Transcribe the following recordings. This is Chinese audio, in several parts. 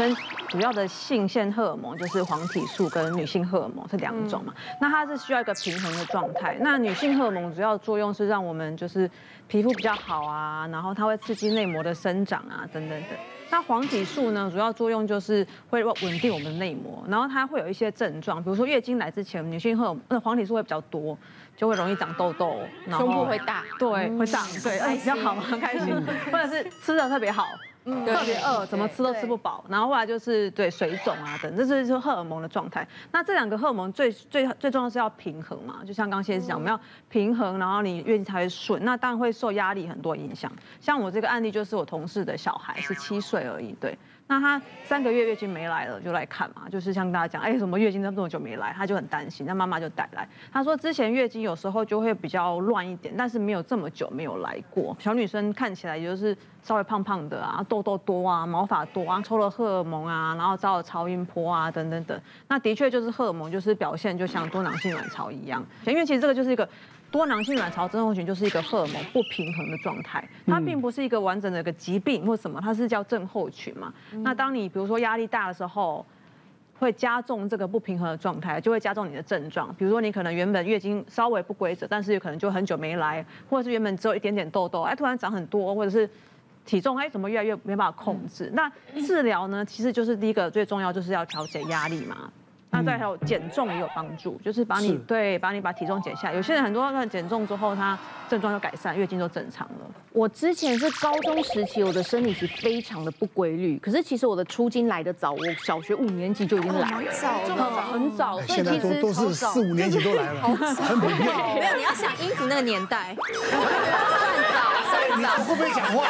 生主要的性腺荷尔蒙就是黄体素跟女性荷尔蒙是两种嘛，那它是需要一个平衡的状态。那女性荷尔蒙主要作用是让我们就是皮肤比较好啊，然后它会刺激内膜的生长啊，等等等。那黄体素呢，主要作用就是会稳定我们的内膜，然后它会有一些症状，比如说月经来之前，女性荷那黄体素会比较多，就会容易长痘痘，然后胸部会大，对，会长，对，哎，比较好嘛，很开心，或者是吃的特别好。嗯，特别饿，怎么吃都吃不饱，然后后来就是对水肿啊等，这是就是荷尔蒙的状态。那这两个荷尔蒙最最最重要是要平衡嘛，就像刚先生讲，我们要平衡，然后你月经才会顺。那当然会受压力很多影响。像我这个案例就是我同事的小孩是七岁而已，对。那他三个月月经没来了，就来看嘛，就是像大家讲，哎，什么月经这么久没来，他就很担心，那妈妈就带来。他说之前月经有时候就会比较乱一点，但是没有这么久没有来过。小女生看起来也就是稍微胖胖的啊，痘痘痘多啊，毛发多啊，抽了荷尔蒙啊，然后遭了超音波啊，等等等。那的确就是荷尔蒙就是表现就像多囊性卵巢一样，因为其实这个就是一个。多囊性卵巢症候群就是一个荷尔蒙不平衡的状态，它并不是一个完整的一个疾病或什么，它是叫症候群嘛。那当你比如说压力大的时候，会加重这个不平衡的状态，就会加重你的症状。比如说你可能原本月经稍微不规则，但是有可能就很久没来，或者是原本只有一点点痘痘，哎，突然长很多，或者是体重哎怎么越来越没办法控制。那治疗呢，其实就是第一个最重要就是要调节压力嘛。那再还有减重也有帮助，就是把你对，把你把体重减下来。有些人很多人减重之后，他症状就改善，月经就正常了。我之前是高中时期，我的生理期非常的不规律，可是其实我的初经来得早，我小学五年级就已经来了，早了，很早。现在都都是四五年级都来了，很普遍。没有，你要想英子那个年代，算早，算早。会不会讲话？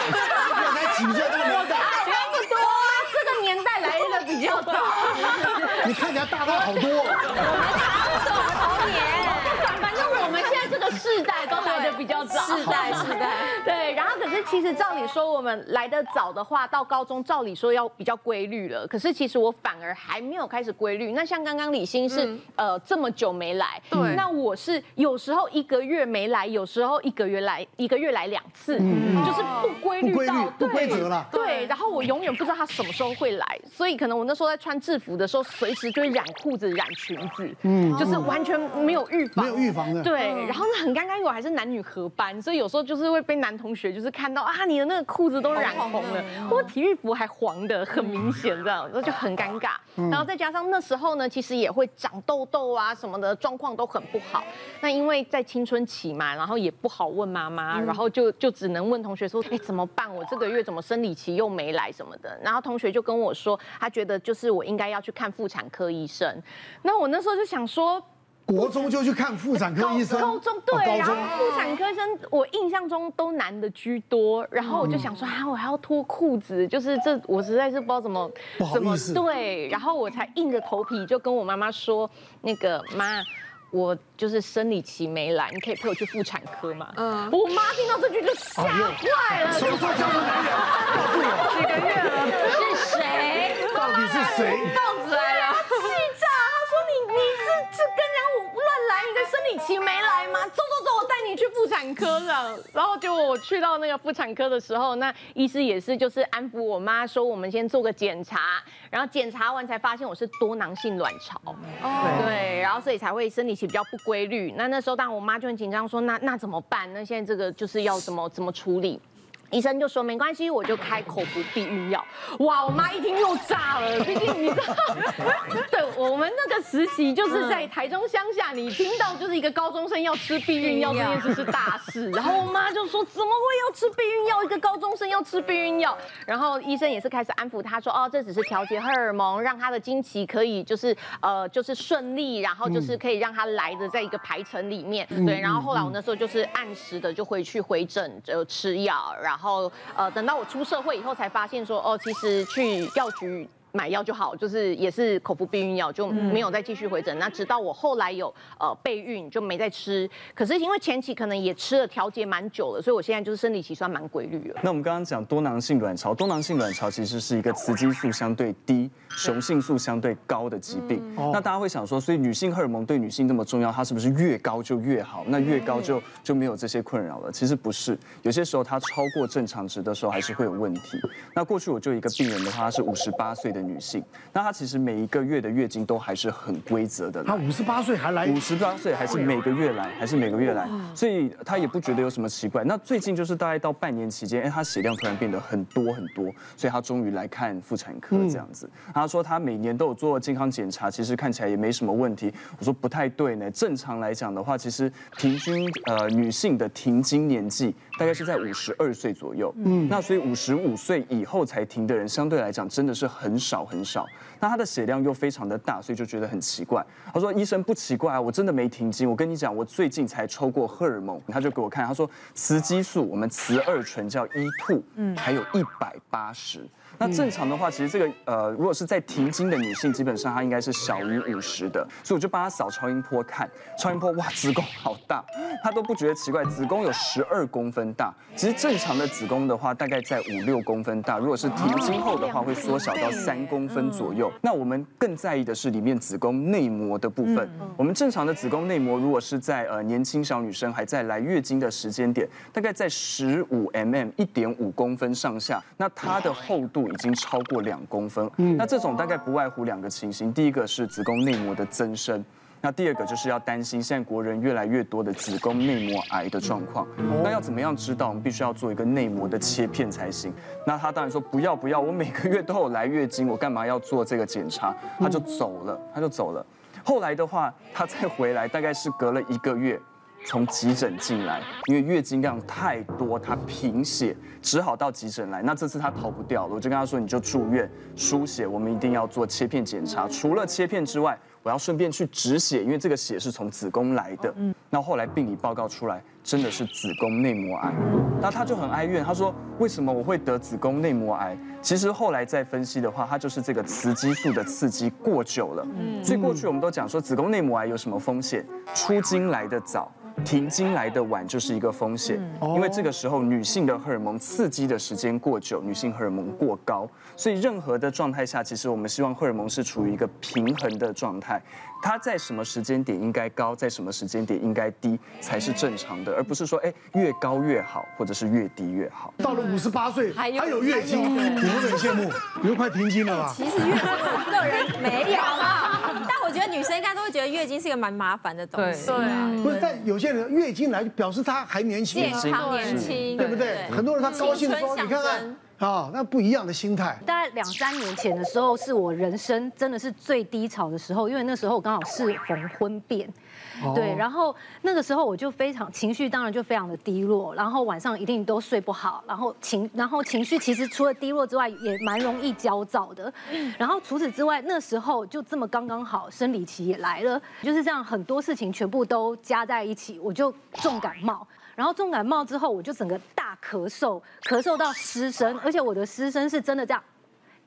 我才几岁那个年代？差不多，这个年代来的比较早。你看起来大他好多。我们差不多同年，世代都来的比较早。世代，世代。对，然后可是其实照理说，我们来的早的话，到高中照理说要比较规律了。可是其实我反而还没有开始规律。那像刚刚李欣是呃这么久没来，对。那我是有时候一个月没来，有时候一个月来一个月来两次，就是不规律到不规则了。对，然后我永远不知道他什么时候会来，所以可能我那时候在穿制服的时候，随时就会染裤子、染裙子，嗯，就是完全没有预防，没有预防的。对，然后呢很尴尬，因为我还是男女合班，所以有时候就是会被男同学就是看到啊，你的那个裤子都染红了，或体育服还黄的，很明显这样，那就很尴尬。然后再加上那时候呢，其实也会长痘痘啊什么的，状况都很不好。那因为在青春期嘛，然后也不好问妈妈，然后就就只能问同学说，哎，怎么办？我这个月怎么生理期又没来什么的？然后同学就跟我说，他觉得就是我应该要去看妇产科医生。那我那时候就想说。国中就去看妇产科医生，高中对，然后妇产科医生我印象中都男的居多，然后我就想说啊，我还要脱裤子，就是这我实在是不知道怎么怎么对，然后我才硬着头皮就跟我妈妈说，那个妈，我就是生理期没来，你可以陪我去妇产科吗？嗯，我妈听到这句就吓坏了，什么时候交的男人？告诉我，几个月了？是谁？到底是谁？到子来一个生理期没来吗？走走走，我带你去妇产科了。然后就我去到那个妇产科的时候，那医师也是就是安抚我妈说，我们先做个检查，然后检查完才发现我是多囊性卵巢。哦，对，然后所以才会生理期比较不规律。那那时候当然我妈就很紧张，说那那怎么办？那现在这个就是要怎么怎么处理？医生就说没关系，我就开口服避孕药。哇，我妈一听又炸了，毕竟你知道，对我们那个实习就是在台中乡下，你听到就是一个高中生要吃避孕药这件事是大事。然后我妈就说怎么会要吃避孕药？一个高中生要吃避孕药？然后医生也是开始安抚她说，哦，这只是调节荷尔蒙，让她的经期可以就是呃就是顺利，然后就是可以让她来的在一个排程里面。对，然后后来我那时候就是按时的就回去回诊就吃药，然后。然后，呃，等到我出社会以后，才发现说，哦，其实去药局。买药就好，就是也是口服避孕药，就没有再继续回诊。那直到我后来有呃备孕，就没再吃。可是因为前期可能也吃了调节蛮久了，所以我现在就是生理期算蛮规律了。那我们刚刚讲多囊性卵巢，多囊性卵巢其实是一个雌激素相对低、雄性素相对高的疾病。那大家会想说，所以女性荷尔蒙对女性这么重要，它是不是越高就越好？那越高就就没有这些困扰了？其实不是，有些时候它超过正常值的时候还是会有问题。那过去我就一个病人的话，他是五十八岁的。的女性，那她其实每一个月的月经都还是很规则的。她五十八岁还来，五十八岁还是每个月来，还是每个月来，所以她也不觉得有什么奇怪。那最近就是大概到半年期间，哎，她血量突然变得很多很多，所以她终于来看妇产科这样子。她说她每年都有做健康检查，其实看起来也没什么问题。我说不太对呢，正常来讲的话，其实平均呃女性的停经年纪大概是在五十二岁左右。嗯，那所以五十五岁以后才停的人，相对来讲真的是很少少很少。那她的血量又非常的大，所以就觉得很奇怪。她说医生不奇怪啊，我真的没停经。我跟你讲，我最近才抽过荷尔蒙。他就给我看，他说雌激素，我们雌二醇叫 E2，嗯，还有一百八十。那正常的话，其实这个呃，如果是在停经的女性，基本上她应该是小于五十的，所以我就帮她扫超音波看，超音波哇，子宫好大，她都不觉得奇怪，子宫有十二公分大。其实正常的子宫的话，大概在五六公分大，如果是停经后的话，会缩小到三公分左右。那我们更在意的是里面子宫内膜的部分。我们正常的子宫内膜，如果是在呃年轻小女生还在来月经的时间点，大概在十五 mm 一点五公分上下，那它的厚度。已经超过两公分，那这种大概不外乎两个情形，第一个是子宫内膜的增生，那第二个就是要担心现在国人越来越多的子宫内膜癌的状况，那要怎么样知道？我们必须要做一个内膜的切片才行。那他当然说不要不要，我每个月都有来月经，我干嘛要做这个检查？他就走了，他就走了。后来的话，他再回来，大概是隔了一个月。从急诊进来，因为月经量太多，她贫血，只好到急诊来。那这次她逃不掉了，我就跟她说，你就住院输血，我们一定要做切片检查。除了切片之外，我要顺便去止血，因为这个血是从子宫来的。嗯。那后来病理报告出来，真的是子宫内膜癌。那她就很哀怨，她说为什么我会得子宫内膜癌？其实后来再分析的话，它就是这个雌激素的刺激过久了。嗯。所以过去我们都讲说子宫内膜癌有什么风险？出经来的早。停经来的晚就是一个风险，因为这个时候女性的荷尔蒙刺激的时间过久，女性荷尔蒙过高，所以任何的状态下，其实我们希望荷尔蒙是处于一个平衡的状态，它在什么时间点应该高，在什么时间点应该低才是正常的，而不是说哎越高越好，或者是越低越好。到了五十八岁还有月经，你会很羡慕，你会快停经了吧？其实月经我个人没有女生应该都会觉得月经是一个蛮麻烦的东西。对啊，不是，但有些人月经来就表示她还年轻，健康年轻，对不对？很多人他高兴的时候，你看看。啊，那不一样的心态。大概两三年前的时候，是我人生真的是最低潮的时候，因为那时候我刚好适逢婚变，对，然后那个时候我就非常情绪，当然就非常的低落，然后晚上一定都睡不好，然后情，然后情绪其实除了低落之外，也蛮容易焦躁的。然后除此之外，那时候就这么刚刚好，生理期也来了，就是这样很多事情全部都加在一起，我就重感冒。然后重感冒之后，我就整个大咳嗽，咳嗽到失声，而且我的失声是真的这样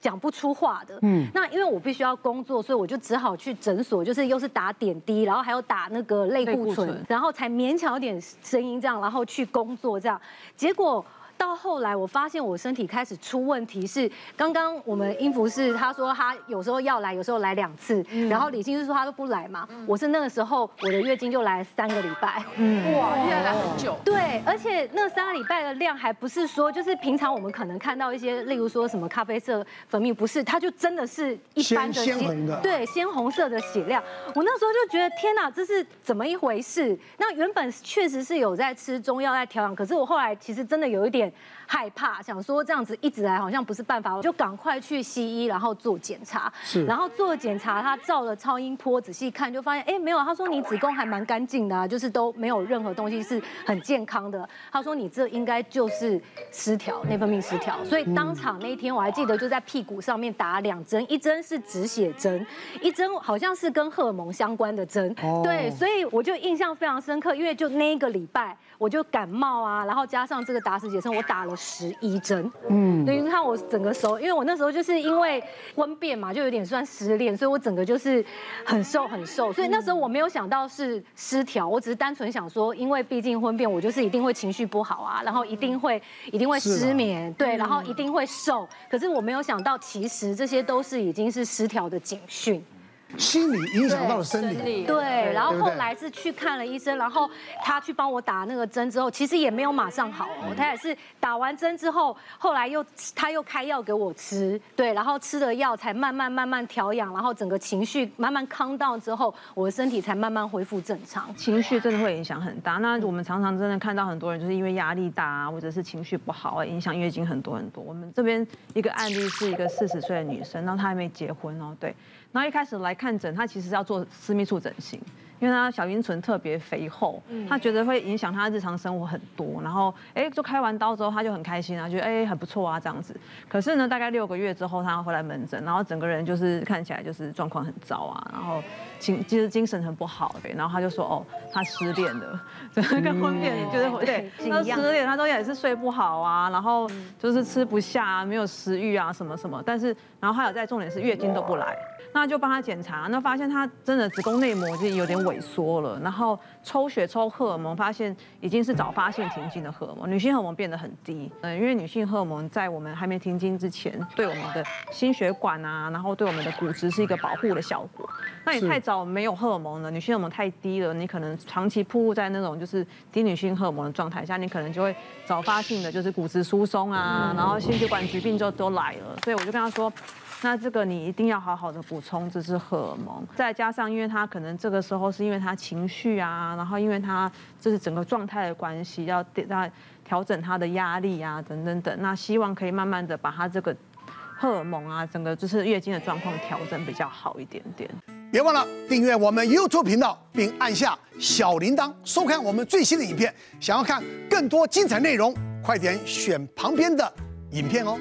讲不出话的。嗯，那因为我必须要工作，所以我就只好去诊所，就是又是打点滴，然后还有打那个类固醇，然后才勉强有点声音这样，然后去工作这样，结果。到后来，我发现我身体开始出问题，是刚刚我们音符是他说他有时候要来，有时候来两次，然后李欣是说他都不来嘛。我是那个时候我的月经就来三个礼拜，嗯，哇，月经来很久。对，而且那三个礼拜的量还不是说就是平常我们可能看到一些，例如说什么咖啡色分泌，不是，它就真的是一般的鲜红的，对，鲜红色的血量。我那时候就觉得天哪，这是怎么一回事？那原本确实是有在吃中药在调养，可是我后来其实真的有一点。害怕，想说这样子一直来好像不是办法，我就赶快去西医，然后做检查。是，然后做了检查，他照了超音波，仔细看就发现，哎，没有。他说你子宫还蛮干净的啊，就是都没有任何东西是很健康的。他说你这应该就是失调，内分泌失调。所以当场那一天我还记得就在屁股上面打两针，一针是止血针，一针好像是跟荷尔蒙相关的针。对，所以我就印象非常深刻，因为就那一个礼拜我就感冒啊，然后加上这个打死结生，我打了。十一针，嗯，等于看我整个手，因为我那时候就是因为婚变嘛，就有点算失恋，所以我整个就是很瘦很瘦，所以那时候我没有想到是失调，我只是单纯想说，因为毕竟婚变，我就是一定会情绪不好啊，然后一定会一定会失眠，对，然后一定会瘦，可是我没有想到，其实这些都是已经是失调的警讯。心理影响到了生理。对，然后后来是去看了医生，然后他去帮我打那个针之后，其实也没有马上好哦，他也是打完针之后，后来又他又开药给我吃，对，然后吃了药才慢慢慢慢调养，然后整个情绪慢慢康到之后，我的身体才慢慢恢复正常。情绪真的会影响很大，那我们常常真的看到很多人就是因为压力大啊，或者是情绪不好啊，影响月经很多很多。我们这边一个案例是一个四十岁的女生，然后她还没结婚哦，对。然后一开始来看诊，他其实要做私密处整形，因为他小阴唇特别肥厚，他觉得会影响他日常生活很多。然后哎，就开完刀之后，他就很开心啊，觉得哎很不错啊这样子。可是呢，大概六个月之后，她要回来门诊，然后整个人就是看起来就是状况很糟啊，然后精其实精神很不好，对。然后他就说哦，他失恋了，跟婚变就是对，他失恋，他都也是睡不好啊，然后就是吃不下啊，没有食欲啊什么什么。但是然后还有在重点是月经都不来。那就帮他检查，那发现他真的子宫内膜就有点萎缩了，然后抽血抽荷尔蒙，发现已经是早发性停经的荷尔蒙，女性荷尔蒙变得很低。嗯，因为女性荷尔蒙在我们还没停经之前，对我们的心血管啊，然后对我们的骨质是一个保护的效果。那你太早没有荷尔蒙了，女性荷尔蒙太低了，你可能长期暴露在那种就是低女性荷尔蒙的状态下，你可能就会早发性的就是骨质疏松啊，然后心血管疾病就都来了。所以我就跟他说。那这个你一定要好好的补充，这是荷尔蒙，再加上因为他可能这个时候是因为他情绪啊，然后因为他这是整个状态的关系，要要调整他的压力啊，等等等。那希望可以慢慢的把他这个荷尔蒙啊，整个就是月经的状况调整比较好一点点。别忘了订阅我们 YouTube 频道，并按下小铃铛，收看我们最新的影片。想要看更多精彩内容，快点选旁边的影片哦。